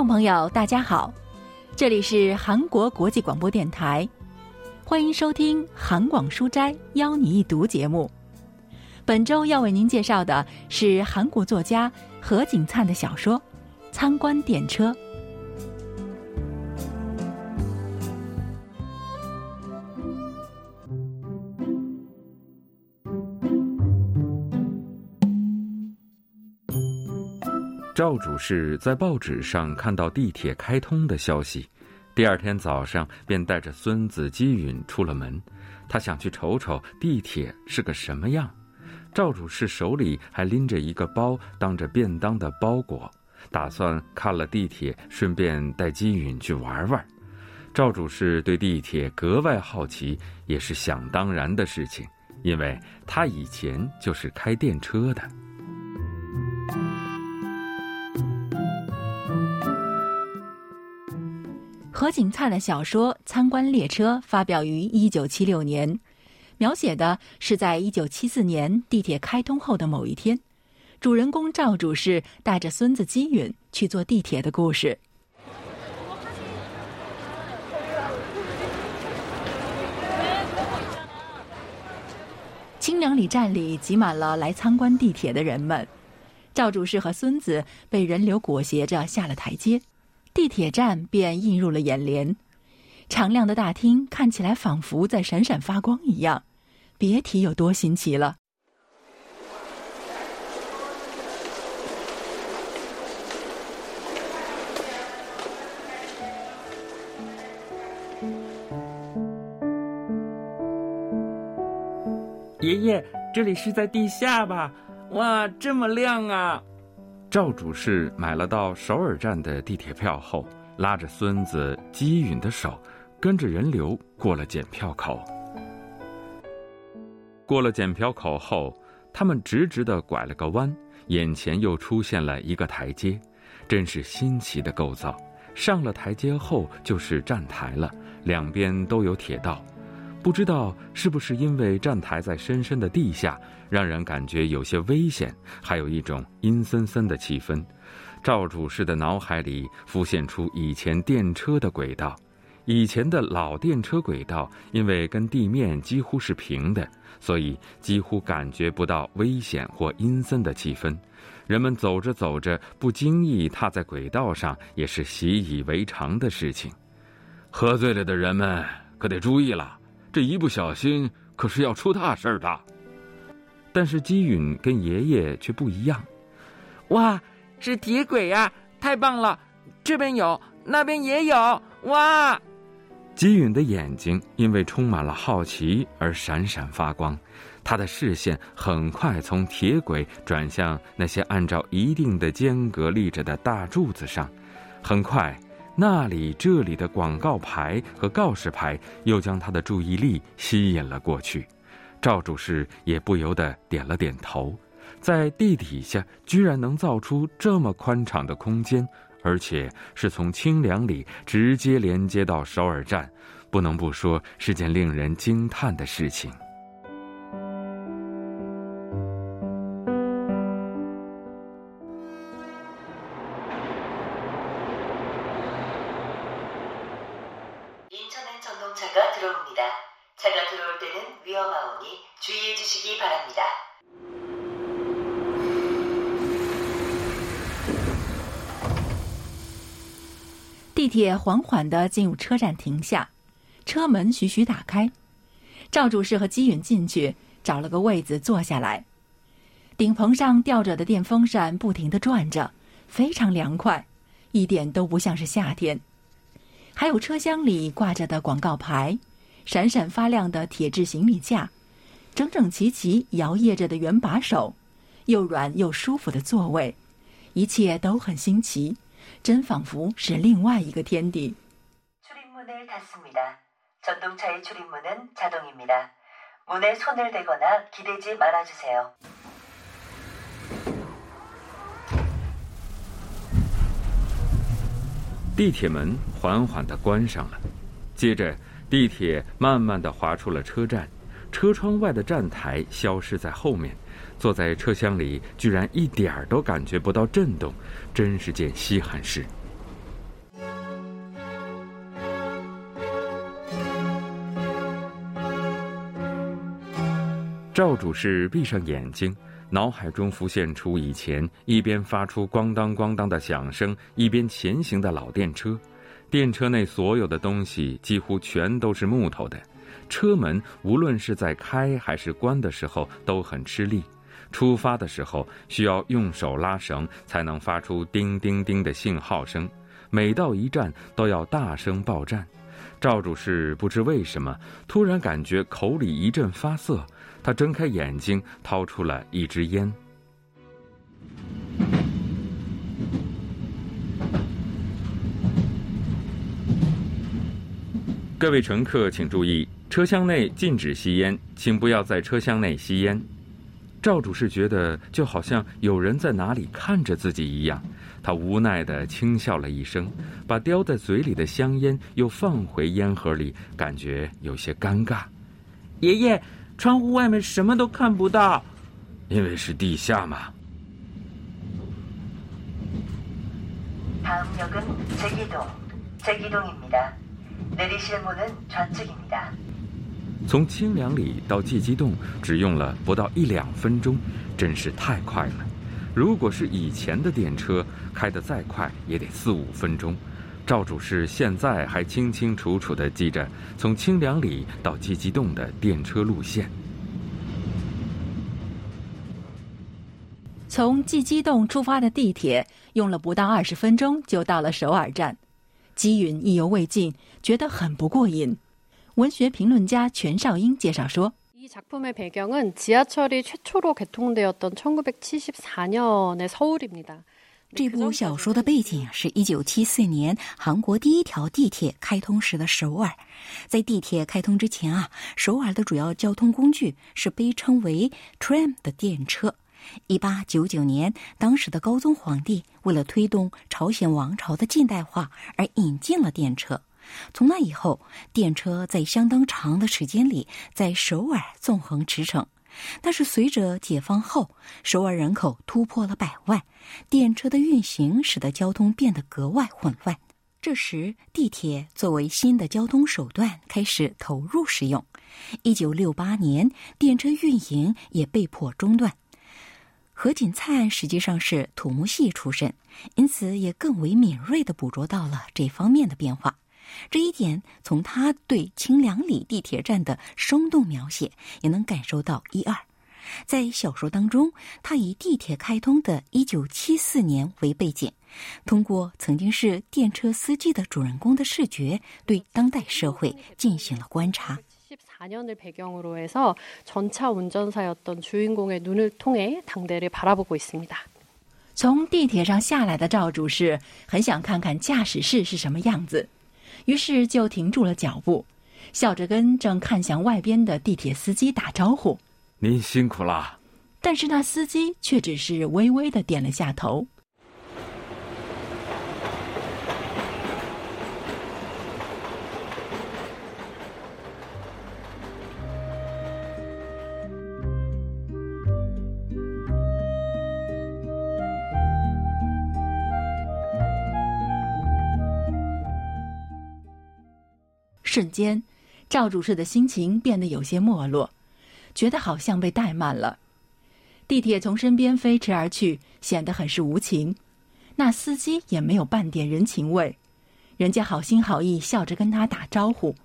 众朋友，大家好，这里是韩国国际广播电台，欢迎收听《韩广书斋邀你一读》节目。本周要为您介绍的是韩国作家何景灿的小说《参观电车》。赵主事在报纸上看到地铁开通的消息，第二天早上便带着孙子姬允出了门。他想去瞅瞅地铁是个什么样。赵主事手里还拎着一个包，当着便当的包裹，打算看了地铁，顺便带姬允去玩玩。赵主事对地铁格外好奇，也是想当然的事情，因为他以前就是开电车的。何景灿的小说《参观列车》发表于一九七六年，描写的是在一九七四年地铁开通后的某一天，主人公赵主事带着孙子金允去坐地铁的故事。清凉里站里挤满了来参观地铁的人们，赵主事和孙子被人流裹挟着下了台阶。地铁站便映入了眼帘，敞亮的大厅看起来仿佛在闪闪发光一样，别提有多新奇了。爷爷，这里是在地下吧？哇，这么亮啊！赵主事买了到首尔站的地铁票后，拉着孙子姬允的手，跟着人流过了检票口。过了检票口后，他们直直的拐了个弯，眼前又出现了一个台阶，真是新奇的构造。上了台阶后就是站台了，两边都有铁道。不知道是不是因为站台在深深的地下，让人感觉有些危险，还有一种阴森森的气氛。赵主事的脑海里浮现出以前电车的轨道，以前的老电车轨道因为跟地面几乎是平的，所以几乎感觉不到危险或阴森的气氛。人们走着走着，不经意踏在轨道上，也是习以为常的事情。喝醉了的人们可得注意了。这一不小心可是要出大事的。但是姬允跟爷爷却不一样。哇，是铁轨呀！太棒了，这边有，那边也有。哇！姬允的眼睛因为充满了好奇而闪闪发光，他的视线很快从铁轨转向那些按照一定的间隔立着的大柱子上，很快。那里、这里的广告牌和告示牌又将他的注意力吸引了过去，赵主事也不由得点了点头。在地底下居然能造出这么宽敞的空间，而且是从清凉里直接连接到首尔站，不能不说是件令人惊叹的事情。地铁缓缓的进入车站，停下，车门徐徐打开，赵主事和姬允进去，找了个位子坐下来。顶棚上吊着的电风扇不停的转着，非常凉快，一点都不像是夏天。还有车厢里挂着的广告牌，闪闪发亮的铁质行李架整整齐齐摇曳着的圆把手又软又舒服的座位一切都很新奇真仿佛是另外一个天地。地铁门缓缓的关上了接着地铁慢慢的滑出了车站车窗外的站台消失在后面坐在车厢里居然一点儿都感觉不到震动真是件稀罕事。赵主事闭上眼睛脑海中浮现出以前一边发出咣当咣当的响声一边前行的老电车。电车内所有的东西几乎全都是木头的，车门无论是在开还是关的时候都很吃力。出发的时候需要用手拉绳，才能发出叮叮叮的信号声。每到一站都要大声报站。赵主事不知为什么突然感觉口里一阵发涩，他睁开眼睛，掏出了一支烟。各位乘客请注意，车厢内禁止吸烟，请不要在车厢内吸烟。赵主事觉得就好像有人在哪里看着自己一样。他无奈的轻笑了一声，把叼在嘴里的香烟又放回烟盒里，感觉有些尴尬。爷爷，窗户外面什么都看不到，因为是地下嘛。다음역은제기동제기동입니다 从清凉里到季基洞只用了不到一两分钟，真是太快了。如果是以前的电车，开得再快也得四五分钟。赵主事现在还清清楚楚地记着从清凉里到季基洞的电车路线。从季基洞出发的地铁用了不到二十分钟就到了首尔站，姬允意犹未尽，觉得很不过瘾。文学评论家全少英介绍说。이작품의배경은지하철이최초로개통되었던1974년의서울입니다这部小说的背景是一九七四年韩国第一条地铁开通时的首尔。在地铁开通之前啊，首尔的主要交通工具是被称为 tram 的电车。 一八九九年，当时的高宗皇帝为了推动朝鲜王朝的近代化而引进了电车。从那以后，电车在相当长的时间里在首尔纵横驰骋。但是随着解放后，首尔人口突破了百万，电车的运行使得交通变得格外混乱。这时，地铁作为新的交通手段开始投入使用。一九六八年，电车运营也被迫中断。何锦灿实际上是土木系出身，因此也更为敏锐地捕捉到了这方面的变化。这一点从他对清凉里地铁站的生动描写也能感受到一二。在小说当中，他以地铁开通的1974年为背景，通过曾经是电车司机的主人公的视觉，对当代社会进行了观察。 14년을배경으로해서전차운전사였던주인공의눈을통해당대를바라보고있습니다从地铁上下来的赵主事很想看看驾驶室是什么样子。于是就停住了脚步，笑着跟正看向外边的地铁司机打招呼：“您辛苦了。”但是那司机却只是微微的点了下头。 瞬间，赵主事的心情变得有些没落，觉得好像被怠慢了。地铁从身边飞驰而去，显得很是无情。那司机也没有半点人情味，人家好心好意笑着跟他打招呼，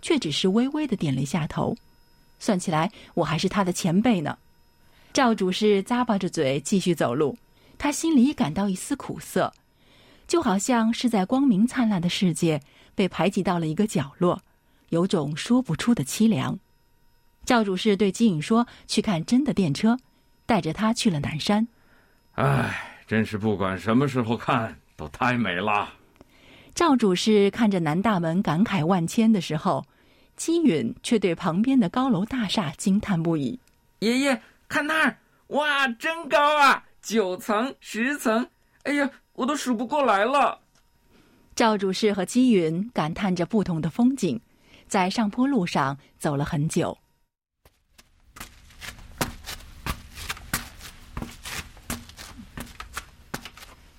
却只是微微的点了一下头。算起来，我还是他的前辈呢。赵主事咂巴着嘴继续走路，他心里感到一丝苦涩，就好像是在光明灿烂的世界。被排挤到了一个角落，有种说不出的凄凉。赵主事对金颖说：“去看真的电车，带着他去了南山。”唉，真是不管什么时候看都太美了。赵主事看着南大门感慨万千的时候，姬允却对旁边的高楼大厦惊叹不已：“爷爷，看那儿，哇，真高啊！九层、十层，哎呀，我都数不过来了。”赵主事和姬云感叹着不同的风景，在上坡路上走了很久。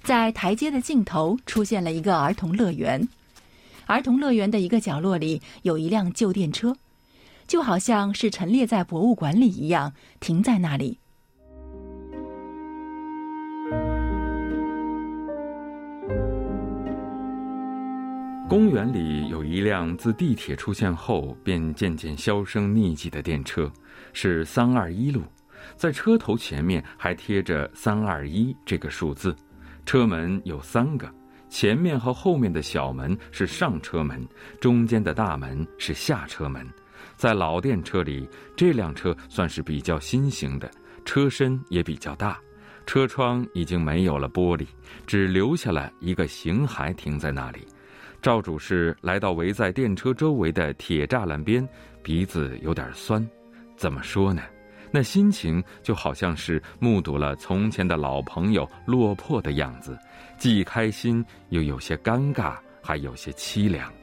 在台阶的尽头出现了一个儿童乐园，儿童乐园的一个角落里有一辆旧电车，就好像是陈列在博物馆里一样，停在那里。公园里有一辆自地铁出现后便渐渐销声匿迹的电车，是三二一路，在车头前面还贴着“三二一”这个数字。车门有三个，前面和后面的小门是上车门，中间的大门是下车门。在老电车里，这辆车算是比较新型的，车身也比较大，车窗已经没有了玻璃，只留下了一个形骸停在那里。赵主事来到围在电车周围的铁栅栏边，鼻子有点酸。怎么说呢？那心情就好像是目睹了从前的老朋友落魄的样子，既开心又有些尴尬，还有些凄凉。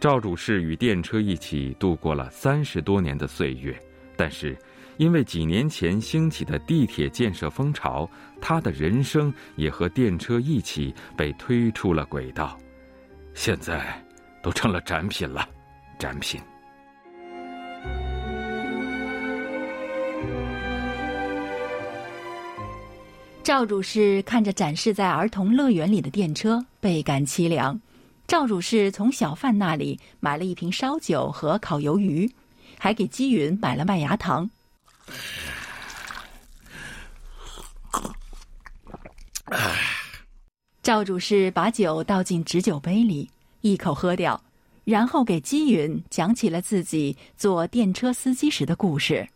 赵主事与电车一起度过了三十多年的岁月，但是因为几年前兴起的地铁建设风潮，他的人生也和电车一起被推出了轨道。现在，都成了展品了，展品。赵主事看着展示在儿童乐园里的电车，倍感凄凉。赵主事从小贩那里买了一瓶烧酒和烤鱿鱼，还给姬云买了麦芽糖。赵主事把酒倒进纸酒杯里，一口喝掉，然后给姬允讲起了自己做电车司机时的故事。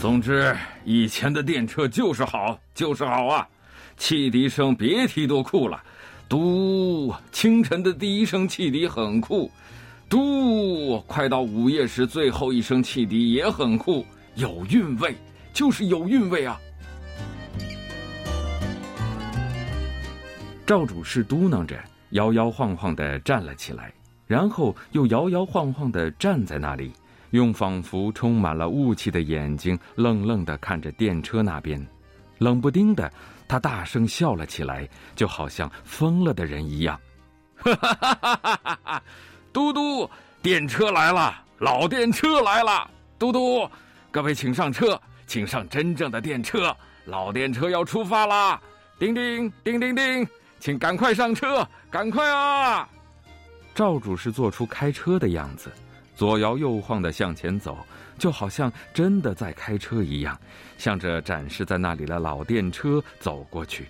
总之，以前的电车就是好，就是好啊！汽笛声别提多酷了，嘟，清晨的第一声汽笛很酷，嘟，快到午夜时最后一声汽笛也很酷。有韵味，就是有韵味啊！赵主事嘟囔着，摇摇晃晃的站了起来，然后又摇摇晃晃的站在那里，用仿佛充满了雾气的眼睛愣愣的看着电车那边。冷不丁的，他大声笑了起来，就好像疯了的人一样。哈哈哈哈哈哈！嘟嘟，电车来了，老电车来了，嘟嘟。各位，请上车，请上真正的电车，老电车要出发啦！叮叮叮叮叮，请赶快上车，赶快啊！赵主是做出开车的样子，左摇右晃的向前走，就好像真的在开车一样，向着展示在那里的老电车走过去。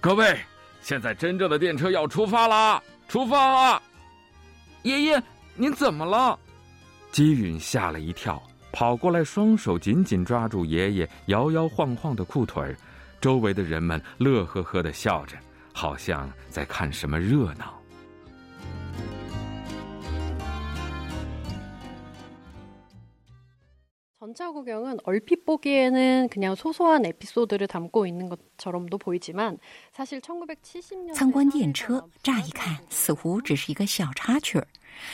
各位，现在真正的电车要出发啦！出发啦！爷爷，您怎么了？姬允吓了一跳。跑过来，双手紧紧抓住爷爷摇摇晃晃的裤腿儿，周围的人们乐呵呵的笑着，好像在看什么热闹。전차구경은얼핏보기에는그냥소소한에피소드를담고있는것처럼도보이지만사실1970年参观电车，乍一看似乎只是一个小插曲儿，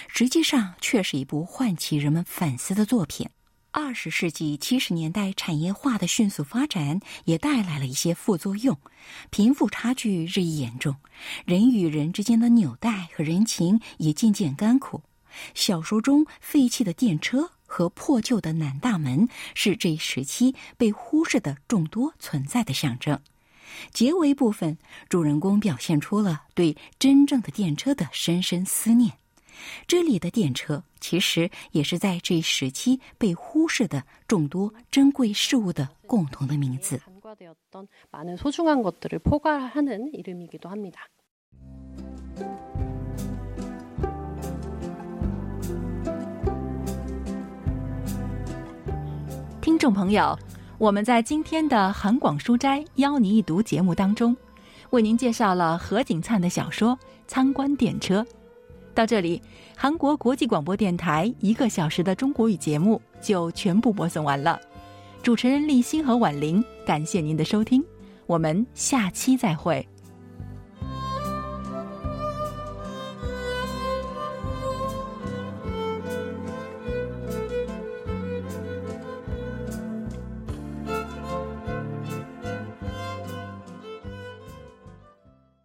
实际上却是一部唤起人们反思的作品。 二十世纪七十年代，产业化的迅速发展也带来了一些副作用，贫富差距日益严重，人与人之间的纽带和人情也渐渐干枯。小说中废弃的电车和破旧的南大门是这一时期被忽视的众多存在的象征。结尾部分，主人公表现出了对真正的电车的深深思念。这里的电车其实也是在这一时期被忽视的众多珍贵事物的共同的名字。听众朋友我们在今天的韩广书斋邀您一读节目当中为您介绍了何景灿的小说参观电车。到这里，韩国国际广播电台一个小时的中国语节目就全部播送完了。主持人立新和婉玲，感谢您的收听，我们下期再会。